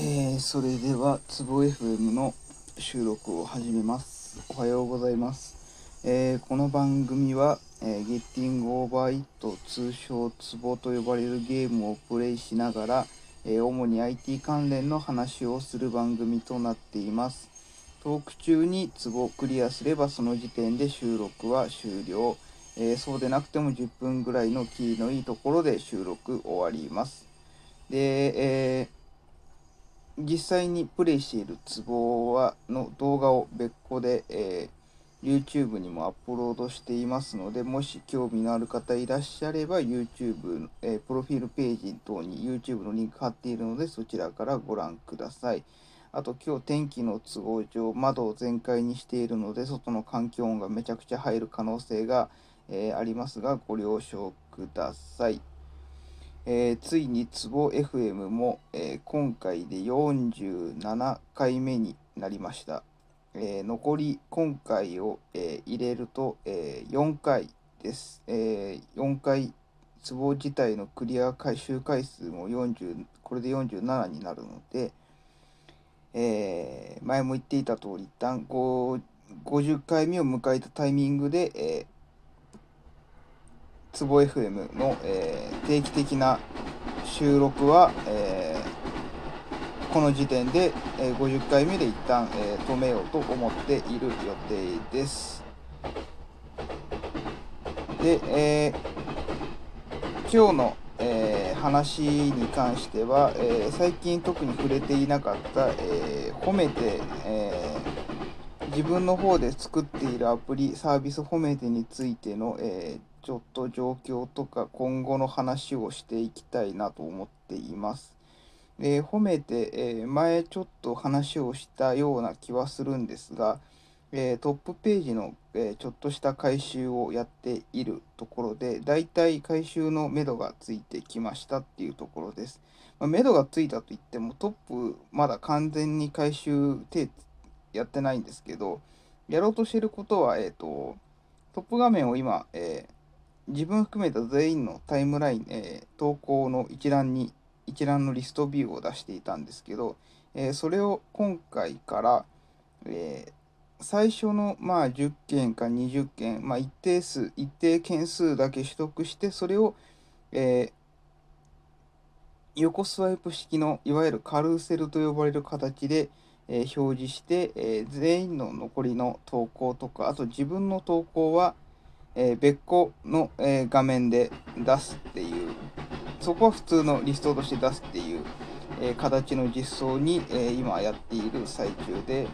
えー、それでは、つぼ FM の収録を始めます。おはようございます。えーこの番組は、えー、ゲッティングオーバーイット、通称つぼと呼ばれるゲームをプレイしながら、えー主に IT 関連の話をする番組となっています。トーク中にツボをクリアすればその時点で収録は終了。えそうでなくても10分ぐらいのキーのいいところで収録終わります。で、えー実際にプレイしているツボはの動画を別個で、えー YouTube にもアップロードしていますので、もし興味のある方いらっしゃれば YouTube、えープロフィールページ等に YouTube のリンク貼っているのでそちらからご覧ください。あと今日天気の都合上窓を全開にしているので外の環境音がめちゃくちゃ入る可能性が、えーありますがご了承ください。えーついにツボ FM も、えー今回で47回目になりました。えー残り今回を、え入れると、え4回です。え4回ツボ自体のクリア回収回数も40これで47になるので、え前も言っていた通り一旦50回目を迎えたタイミングで、えーつぼ FM の、えー定期的な収録は、えーこの時点で、えー50回目で一旦、えー止めようと思っている予定です。で、えー今日の、えー話に関しては、えー最近特に触れていなかった、えー褒めて、えー自分の方で作っているアプリサービス褒めてについての、えーちょっと状況とか今後の話をしていきたいなと思っています。えー褒めて、えー前ちょっと話をしたような気はするんですが、えートップページの、えーちょっとした回収をやっているところで、だいたい回収の目処がついてきましたっていうところです。まあ、がついたといっても、トップまだ完全に回収手やってないんですけど、やろうとしてることは、えっ、と、トップ画面を今、えー自分含めた全員のタイムライン、えー投稿の一覧に、一覧のリストビューを出していたんですけど、えーそれを今回から、えー最初のまあ10件か20件、まあ、一定数、一定件数だけ取得して、それを、え横スワイプ式のいわゆるカルーセルと呼ばれる形で、え表示して、え全員の残りの投稿とか、あと自分の投稿は、えー別個の、えー画面で出すっていう、そこは普通のリストとして出すっていう、えー形の実装に、え今やっている最中で、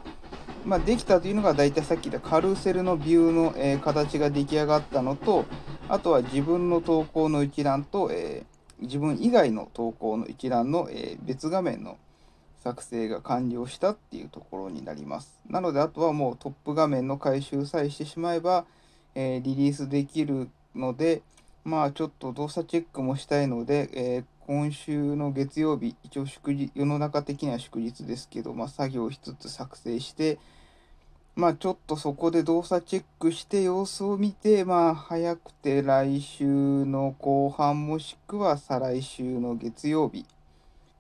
まあ、できたというのが大体さっき言ったカルーセルのビューの、え形が出来上がったのと、あとは自分の投稿の一覧と、え自分以外の投稿の一覧の、え別画面の作成が完了したっていうところになります。なのであとはもうトップ画面の回収さえしてしまえば、えーリリースできるので、まあちょっと動作チェックもしたいので、えー今週の月曜日、一応祝日、世の中的には祝日ですけど、まあ作業しつつ作成して、まあちょっとそこで動作チェックして様子を見て、まあ早くて来週の後半もしくは再来週の月曜日、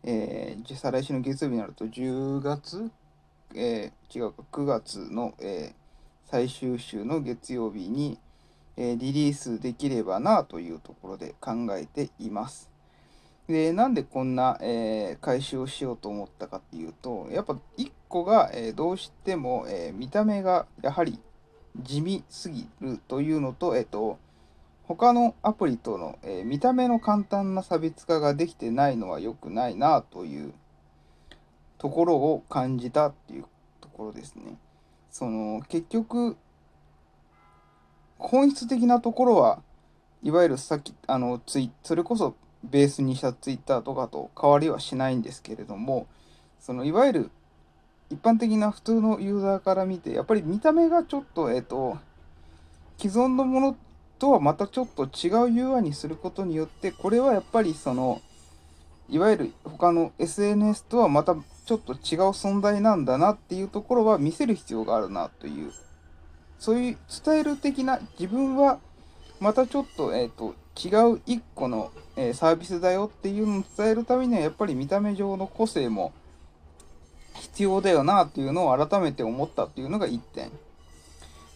えーじゃ再来週の月曜日になると10月、えー違うか、9月の、えー最終週の月曜日に、えリリースできればなというところで考えています。で、なんでこんな、えー回収をしようと思ったかっていうと、やっぱ1個が、えーどうしても、えー見た目がやはり地味すぎるというのと、えっ、と、他のアプリとの、え見た目の簡単な差別化ができてないのは良くないなというところを感じたっていうところですね。その結局本質的なところはいわゆるさっきあのツイそれこそベースにしたツイッターとかと変わりはしないんですけれどもそのいわゆる一般的な普通のユーザーから見てやっぱり見た目がちょっとえっ、と既存のものとはまたちょっと違う UI にすることによってこれはやっぱりそのいわゆる他の SNS とはまたちょっと違う存在なんだなっていうところは見せる必要があるなというそういう伝える的な自分はまたちょっと,、えー、と違う一個の、えーサービスだよっていうのを伝えるためにはやっぱり見た目上の個性も、必要だよなっていうのを改めて思ったっていうのが1点。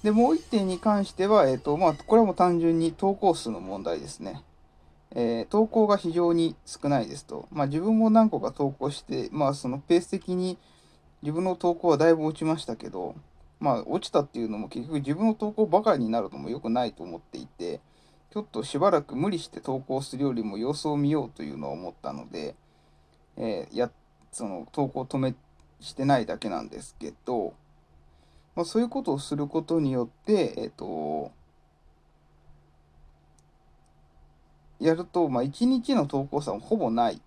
で、もう1点に関しては、えっ、と、まあ、これはもう単純に投稿数の問題ですね。えー、投稿が非常に少ないですと。まあ、自分も何個か投稿して、まあ、そのペース的に自分の投稿はだいぶ落ちましたけど、まあ、落ちたっていうのも結局自分の投稿ばかりになるのも良くないと思っていて、ちょっとしばらく無理して投稿するよりも様子を見ようというのを思ったので、えー、や、その投稿を止めしてないだけなんですけど、まあ、そういうことをすることによって、えっ、ー、と、やると、まあ、1日の投稿差もほぼない。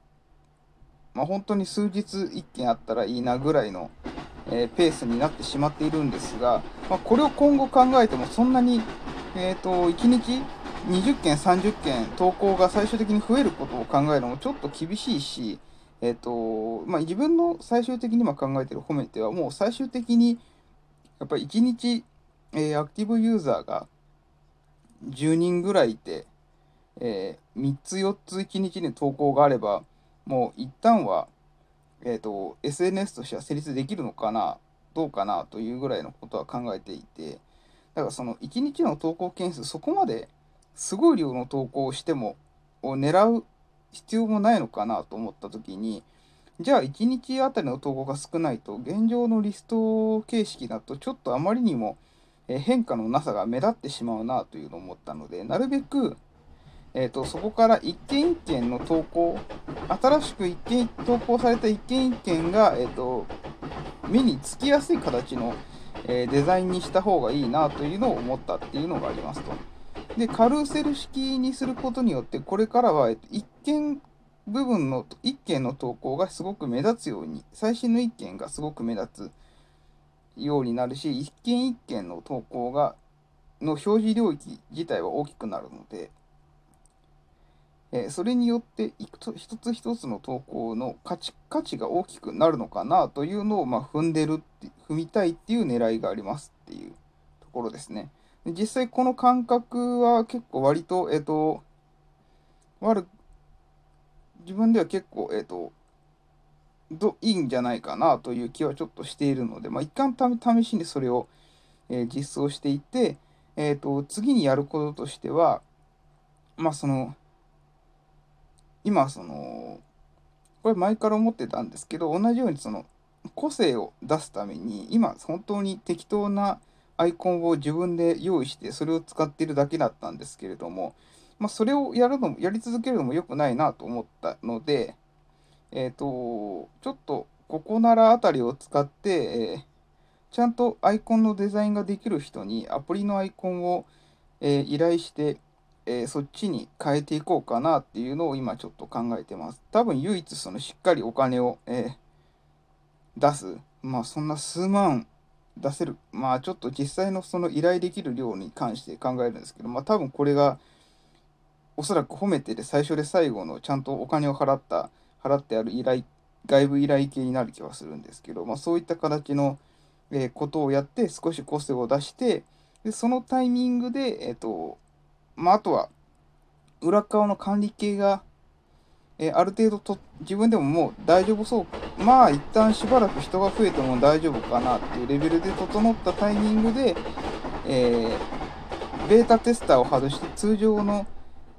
まあ、本当に数日1件あったらいいなぐらいの、えー、ペースになってしまっているんですが、まあ、これを今後考えてもそんなに、えーと、1日20件、30件投稿が最終的に増えることを考えるのもちょっと厳しいし、えーとまあ、自分の最終的に今考えている褒めてはもう最終的にやっぱり1日、えー、アクティブユーザーが10人ぐらいいて、えー、3つ4つ1日に投稿があれば、もう一旦は、えっ、ー、と、SNS としては成立できるのかな、どうかなというぐらいのことは考えていて、だからその1日の投稿件数、そこまですごい量の投稿をしても、を狙う必要もないのかなと思った時に、じゃあ1日あたりの投稿が少ないと、現状のリスト形式だとちょっとあまりにも変化のなさが目立ってしまうなというのを思ったので、なるべく、えーと、そこから一件一件の投稿、新しく一件投稿された一件一件が、えーと、目につきやすい形の、えー、デザインにした方がいいなというのを思ったっていうのがありますと。で、カルーセル式にすることによって、これからは、えーと、一件部分の1件の投稿がすごく目立つように、最新の1件がすごく目立つようになるし、1件1件の投稿が、の表示領域自体は大きくなるので、えそれによって一つ一つの投稿の価値価値が大きくなるのかなというのを、ま、踏んでるって踏みたいっていう狙いがありますっていうところですね。実際この感覚は結構割と、えっ、ー、と、悪自分では結構、えっ、ー、と、どいいんじゃないかなという気はちょっとしているので、まあ、一旦試しにそれを、えー、実装していて、えっ、ー、と、次にやることとしては、まあ、その、今、その、これ前から思ってたんですけど、同じようにその、個性を出すために、今、本当に適当なアイコンを自分で用意して、それを使っているだけだったんですけれども、まあ、それをやるのも、やり続けるのも良くないなと思ったので、えっ、ー、と、ちょっと、ここならあたりを使って、えー、ちゃんとアイコンのデザインができる人にアプリのアイコンを、えー、依頼して、えそっちに変えていこうかなっていうのを今ちょっと考えてます。多分唯一そのしっかりお金を、え出す。まあそんな数万出せる。まあちょっと実際のその依頼できる量に関して考えるんですけど、まあ多分これがおそらく褒めてで最初で最後のちゃんとお金を払った、払ってある依頼、外部依頼系になる気はするんですけど、まあそういった形の、えー、ことをやって少し個性を出して、でそのタイミングで、えっ、と、まああとは裏側の管理系が、えー、ある程度と自分でももう大丈夫そう。まあ一旦しばらく人が増えても大丈夫かなっていうレベルで整ったタイミングで、えー、ベータテスターを外して通常の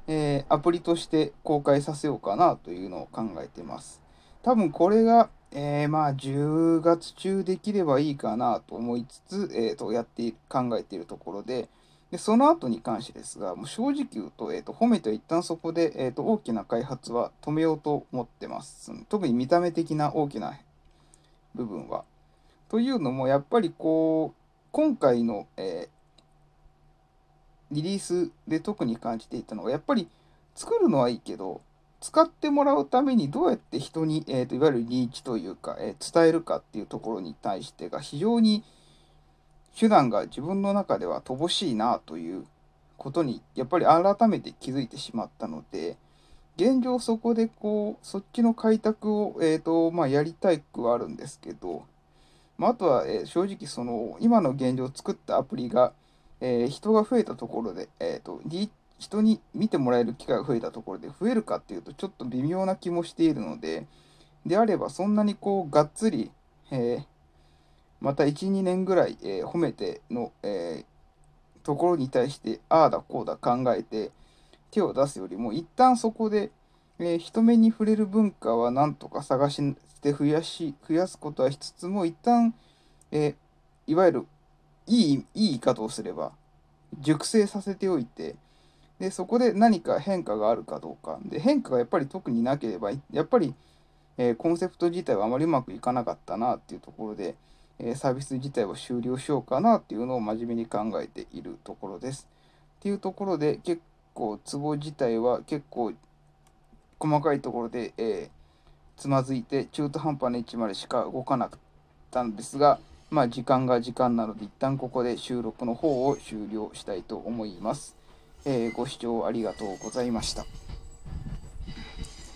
えー、アプリとして公開させようかなというのを考えてます。多分これが、えー、まあ10月中できればいいかなと思いつつ、えー、とやって考えているところで、でその後に関してですが、もう正直言うと、えー、と褒めては一旦そこで、えー、と大きな開発は止めようと思ってます。特に見た目的な大きな部分は。というのも、やっぱりこう、今回の、えーリリースで特に感じていたのは、やっぱり作るのはいいけど、使ってもらうためにどうやって人に、えーと、いわゆるリーチというか、えー、伝えるかっていうところに対してが非常に手段が自分の中では乏しいなということにやっぱり改めて気づいてしまったので現状そこでこうそっちの開拓を、えーとまあ、やりたいくはあるんですけど、まあ、あとは、えー、正直その今の現状作ったアプリがえー、人が増えたところで、えーと、人に見てもらえる機会が増えたところで増えるかっていうとちょっと微妙な気もしているので、であればそんなにこうがっつり、えー、また1、2年ぐらい、えー、褒めての、えー、ところに対して、ああだこうだ考えて手を出すよりも、一旦そこで、え人目に触れる文化は何とか探して増やし、増やすことはしつつも、一旦、えいわゆるいい、いい言い方をすれば、熟成させておいて、で、そこで何か変化があるかどうか。で、変化がやっぱり特になければ、やっぱり、えー、コンセプト自体はあまりうまくいかなかったなっていうところで、え、サービス自体を終了しようかなっていうのを真面目に考えているところです。っていうところで、結構、ツボ自体は結構、細かいところで、えー、つまずいて、中途半端な位置までしか動かなかったんですが、まあ、時間が時間なので、一旦ここで収録の方を終了したいと思います。えー、ご視聴ありがとうございました。